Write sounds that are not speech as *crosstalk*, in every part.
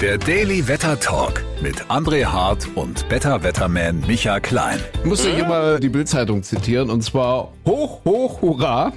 Der Daily Wetter Talk mit André Hart und Better Wetterman Micha Klein. Ich muss hier mal die Bildzeitung zitieren und zwar hoch, hoch, hurra.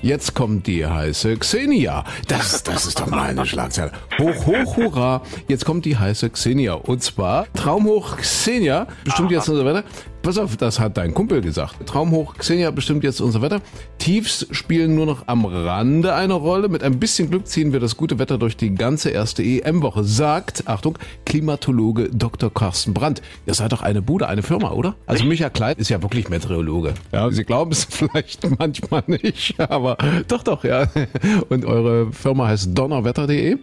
Jetzt kommt die heiße Xenia. Das, das ist doch mal eine Schlagzeile. Hoch, hoch, hurra. Jetzt kommt die heiße Xenia. Und zwar Traumhoch Xenia. Bestimmt jetzt unser Wetter. Pass auf, das hat dein Kumpel gesagt. Traumhoch Xenia bestimmt jetzt unser Wetter. Tiefs spielen nur noch am Rande eine Rolle. Mit ein bisschen Glück ziehen wir das gute Wetter durch die ganze erste EM-Woche, sagt, Achtung, Klimatologe Dr. Carsten Brandt. Ihr seid doch eine Bude, eine Firma, oder? Also Micha Klein ist ja wirklich Meteorologe. Ja, Sie glauben es *laughs* vielleicht manchmal nicht, aber doch, doch, ja. Und eure Firma heißt donnerwetter.de.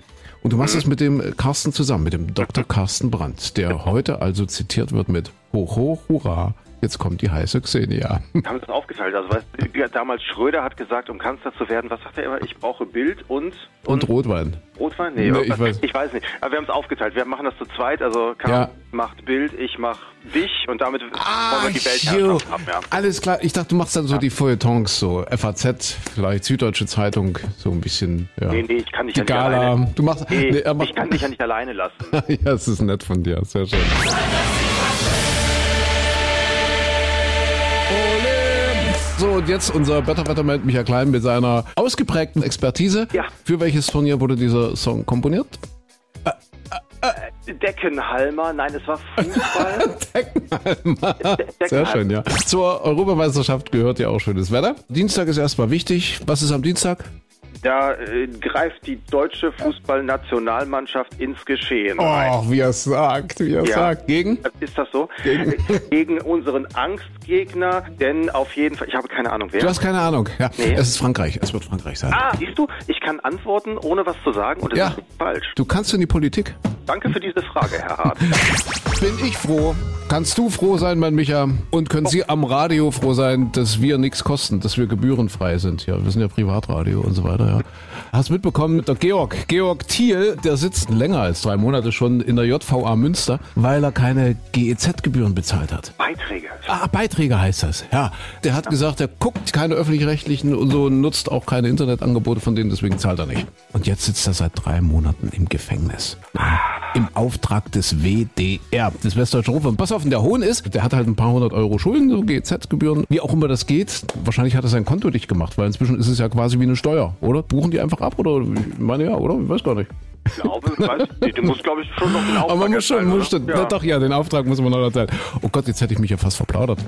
Und du machst es mit dem Carsten zusammen, mit dem Dr. Carsten Brandt, der heute also zitiert wird mit Hoch, hoch, hurra, jetzt kommt die heiße Xenia. *laughs* haben es aufgeteilt. Also weißt, damals Schröder hat gesagt, um Kanzler zu werden, was sagt er immer? Ich brauche Bild und Und Rotwein. Rotwein? Nee, Nee, irgendwas- ich weiß- ich weiß nicht. Aber wir haben es aufgeteilt. Wir machen das zu zweit. Also Karl Ja. macht Bild, ich mach dich und damit wollen wir die. Weltherrschaft haben. Ja. Alles klar. Ich dachte, du machst dann so die Feuilletons, so FAZ, vielleicht Süddeutsche Zeitung, so ein bisschen. Ja. Nee, nee, ich kann dich Die ja nicht Gala. alleine. Du machst. Nee, nee, ich kann dich ja nicht alleine lassen. *laughs* ja, es ist nett von dir. Sehr schön. *laughs* So, und jetzt unser Better Wetterman Michael Klein mit seiner ausgeprägten Expertise. Ja. Für welches Turnier wurde dieser Song komponiert? Deckenhalmer, nein, es war Fußball. *laughs* De- Sehr schön, ja. Zur Europameisterschaft gehört ja auch schönes Wetter. Dienstag ist erstmal wichtig. Was ist am Dienstag? Da äh, greift die deutsche Fußballnationalmannschaft ins Geschehen. Oh, wie er sagt, wie er Ja. sagt. Gegen? Ist das so? Gegen- Gegen unseren Angstgegner, denn auf jeden Fall, ich habe keine Ahnung wer. Du hast keine Ahnung. Ja, Nee. es ist Frankreich. Es wird Frankreich sein. Ah, siehst du, ich kann antworten, ohne was zu sagen und es Ja. ist falsch. Du kannst in die Politik. Danke für diese Frage, Herr Hart. *laughs* Bin ich froh. Kannst du froh sein, mein Micha? Und können Sie am Radio froh sein, dass wir nichts kosten, dass wir gebührenfrei sind? Ja, wir sind ja Privatradio und so weiter, ja. Hast mitbekommen, der Georg, Georg Thiel, der sitzt länger als drei Monate schon in der JVA Münster, weil er keine GEZ-Gebühren bezahlt hat. Beiträge. Ah, Beiträge heißt das. Ja, der hat gesagt, er guckt keine öffentlich-rechtlichen und so nutzt auch keine Internetangebote von denen, deswegen zahlt er nicht. Und jetzt sitzt er seit drei Monaten im Gefängnis. Ja, Im Auftrag des WDR, des Westdeutschen Rundfunks. Pass auf, der Hohn ist, der hat halt ein paar hundert Euro Schulden, so GZ-Gebühren, wie auch immer das geht. Wahrscheinlich hat er sein Konto dicht gemacht, weil inzwischen ist es ja quasi wie eine Steuer, oder? Buchen die einfach ab, oder? Ich meine ja, oder? Ich weiß gar nicht. Ich glaube, weiß, nicht, du musst, glaube ich, schon noch den Auftrag Aber man muss schon, erteilen, muss Ja. doch, ja, den Auftrag muss man noch erzählen. Oh Gott, jetzt hätte ich mich ja fast verplaudert.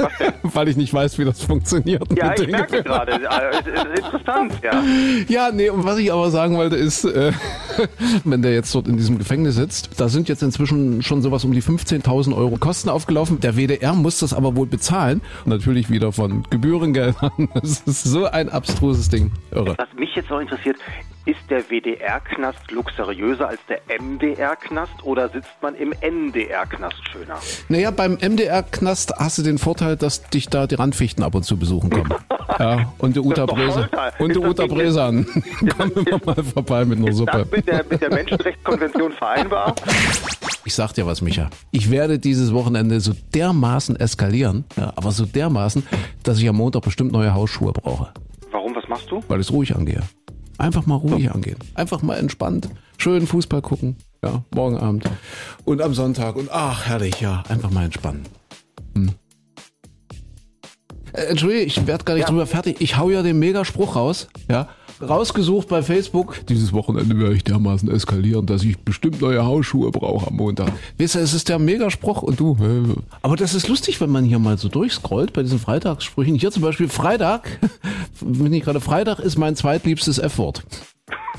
*laughs* Weil ich nicht weiß, wie das funktioniert. Ja, ich merke gerade. äh, Interessant, *laughs* ja. Ja, nee, und was ich aber sagen wollte ist, äh, *laughs* wenn der jetzt dort in diesem Gefängnis sitzt, da sind jetzt inzwischen schon sowas um die 15.000 Euro Kosten aufgelaufen. Der WDR muss das aber wohl bezahlen. Natürlich wieder von Gebührengeldern. Das ist so ein abstruses Ding. Irre. Was mich jetzt noch interessiert, ist der WDR-Knast luxuriöser als der MDR-Knast oder sitzt man im NDR-Knast schöner? Naja, beim MDR-Knast hast du den Vorteil, dass dich da die Randfichten ab und zu besuchen kommen. *laughs* Ja, und die Uta. Folter. Und die Uta Bresan. *laughs* Kommen immer mal vorbei mit einer Suppe. das mit der, mit der Menschenrechtskonvention vereinbar? Ich sag dir was, Micha. Ich werde dieses Wochenende so dermaßen eskalieren, ja, aber so dermaßen, dass ich am Montag bestimmt neue Hausschuhe brauche, Warum, was machst du? weil ich es ruhig angehe. Einfach mal ruhig angehen. Einfach mal entspannt. Schön Fußball gucken. Ja, morgen Abend. Und am Sonntag. Und ach, herrlich, ja. Einfach mal entspannen. Äh, Entschuldige, ich werde gar nicht drüber fertig. Ich hau ja den Megaspruch raus. Ja. Rausgesucht bei Facebook. Dieses Wochenende werde ich dermaßen eskalieren, dass ich bestimmt neue Hausschuhe brauche am Montag. Weißt du, es ist der Megaspruch und du. äh, Aber das ist lustig, wenn man hier mal so durchscrollt bei diesen Freitagssprüchen. Hier zum Beispiel Freitag, *laughs* wenn ich gerade Freitag ist mein zweitliebstes F-Wort.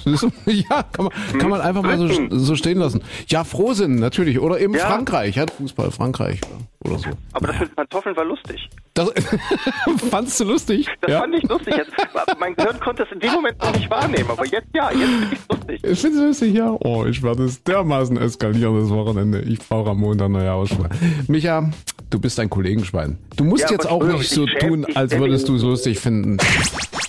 *laughs* Ja, kann man, kann man einfach mal so, so stehen lassen. Ja, Frohsinn, natürlich. Oder eben Ja. Frankreich, ja, Fußball, Frankreich oder so. Aber das mit Pantoffeln war lustig. Das *laughs* fandst du lustig? Das ja? fand ich lustig. Jetzt, *laughs* mein Gehirn konnte es in dem Moment noch nicht wahrnehmen, aber jetzt ja, jetzt finde ich es lustig. Ich finde es lustig, ja. Oh, ich werde es dermaßen eskalieren das Wochenende. Ich brauche am Montag neue Hausschuhe. Micha, du bist ein Kollegenschwein. Du musst Ja, jetzt auch nicht ich so tun, als würdest du es lustig finden.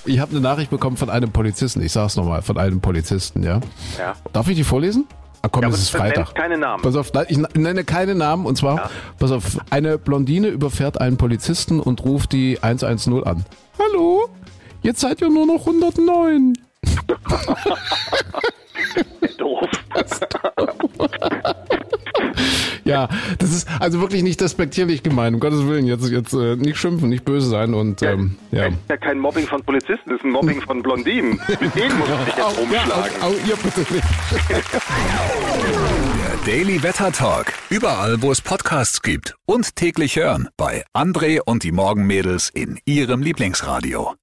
Ich habe eine Nachricht bekommen von einem Polizisten. Ich sag's nochmal, von einem Polizisten, ja. Ja. Darf ich die vorlesen? Ah, komm, Ja, es ist Freitag. keine Namen. Pass auf, ich nenne keine Namen und zwar, Ja. pass auf, eine Blondine überfährt einen Polizisten und ruft die 110 an. Hallo? Jetzt seid ihr nur noch 109. *laughs* *laughs* *laughs* Ja, das ist also wirklich nicht despektierlich gemeint. Um Gottes Willen, jetzt, jetzt äh, nicht schimpfen, nicht böse sein und ähm, ja. Das ist ja kein Mobbing von Polizisten, das ist ein Mobbing von Blondinen. Mit denen muss ich jetzt ja, umschlagen. au, au, ihr bitte nicht. Der Daily Wetter Talk. Überall, wo es Podcasts gibt. Und täglich hören bei André und die Morgenmädels in ihrem Lieblingsradio.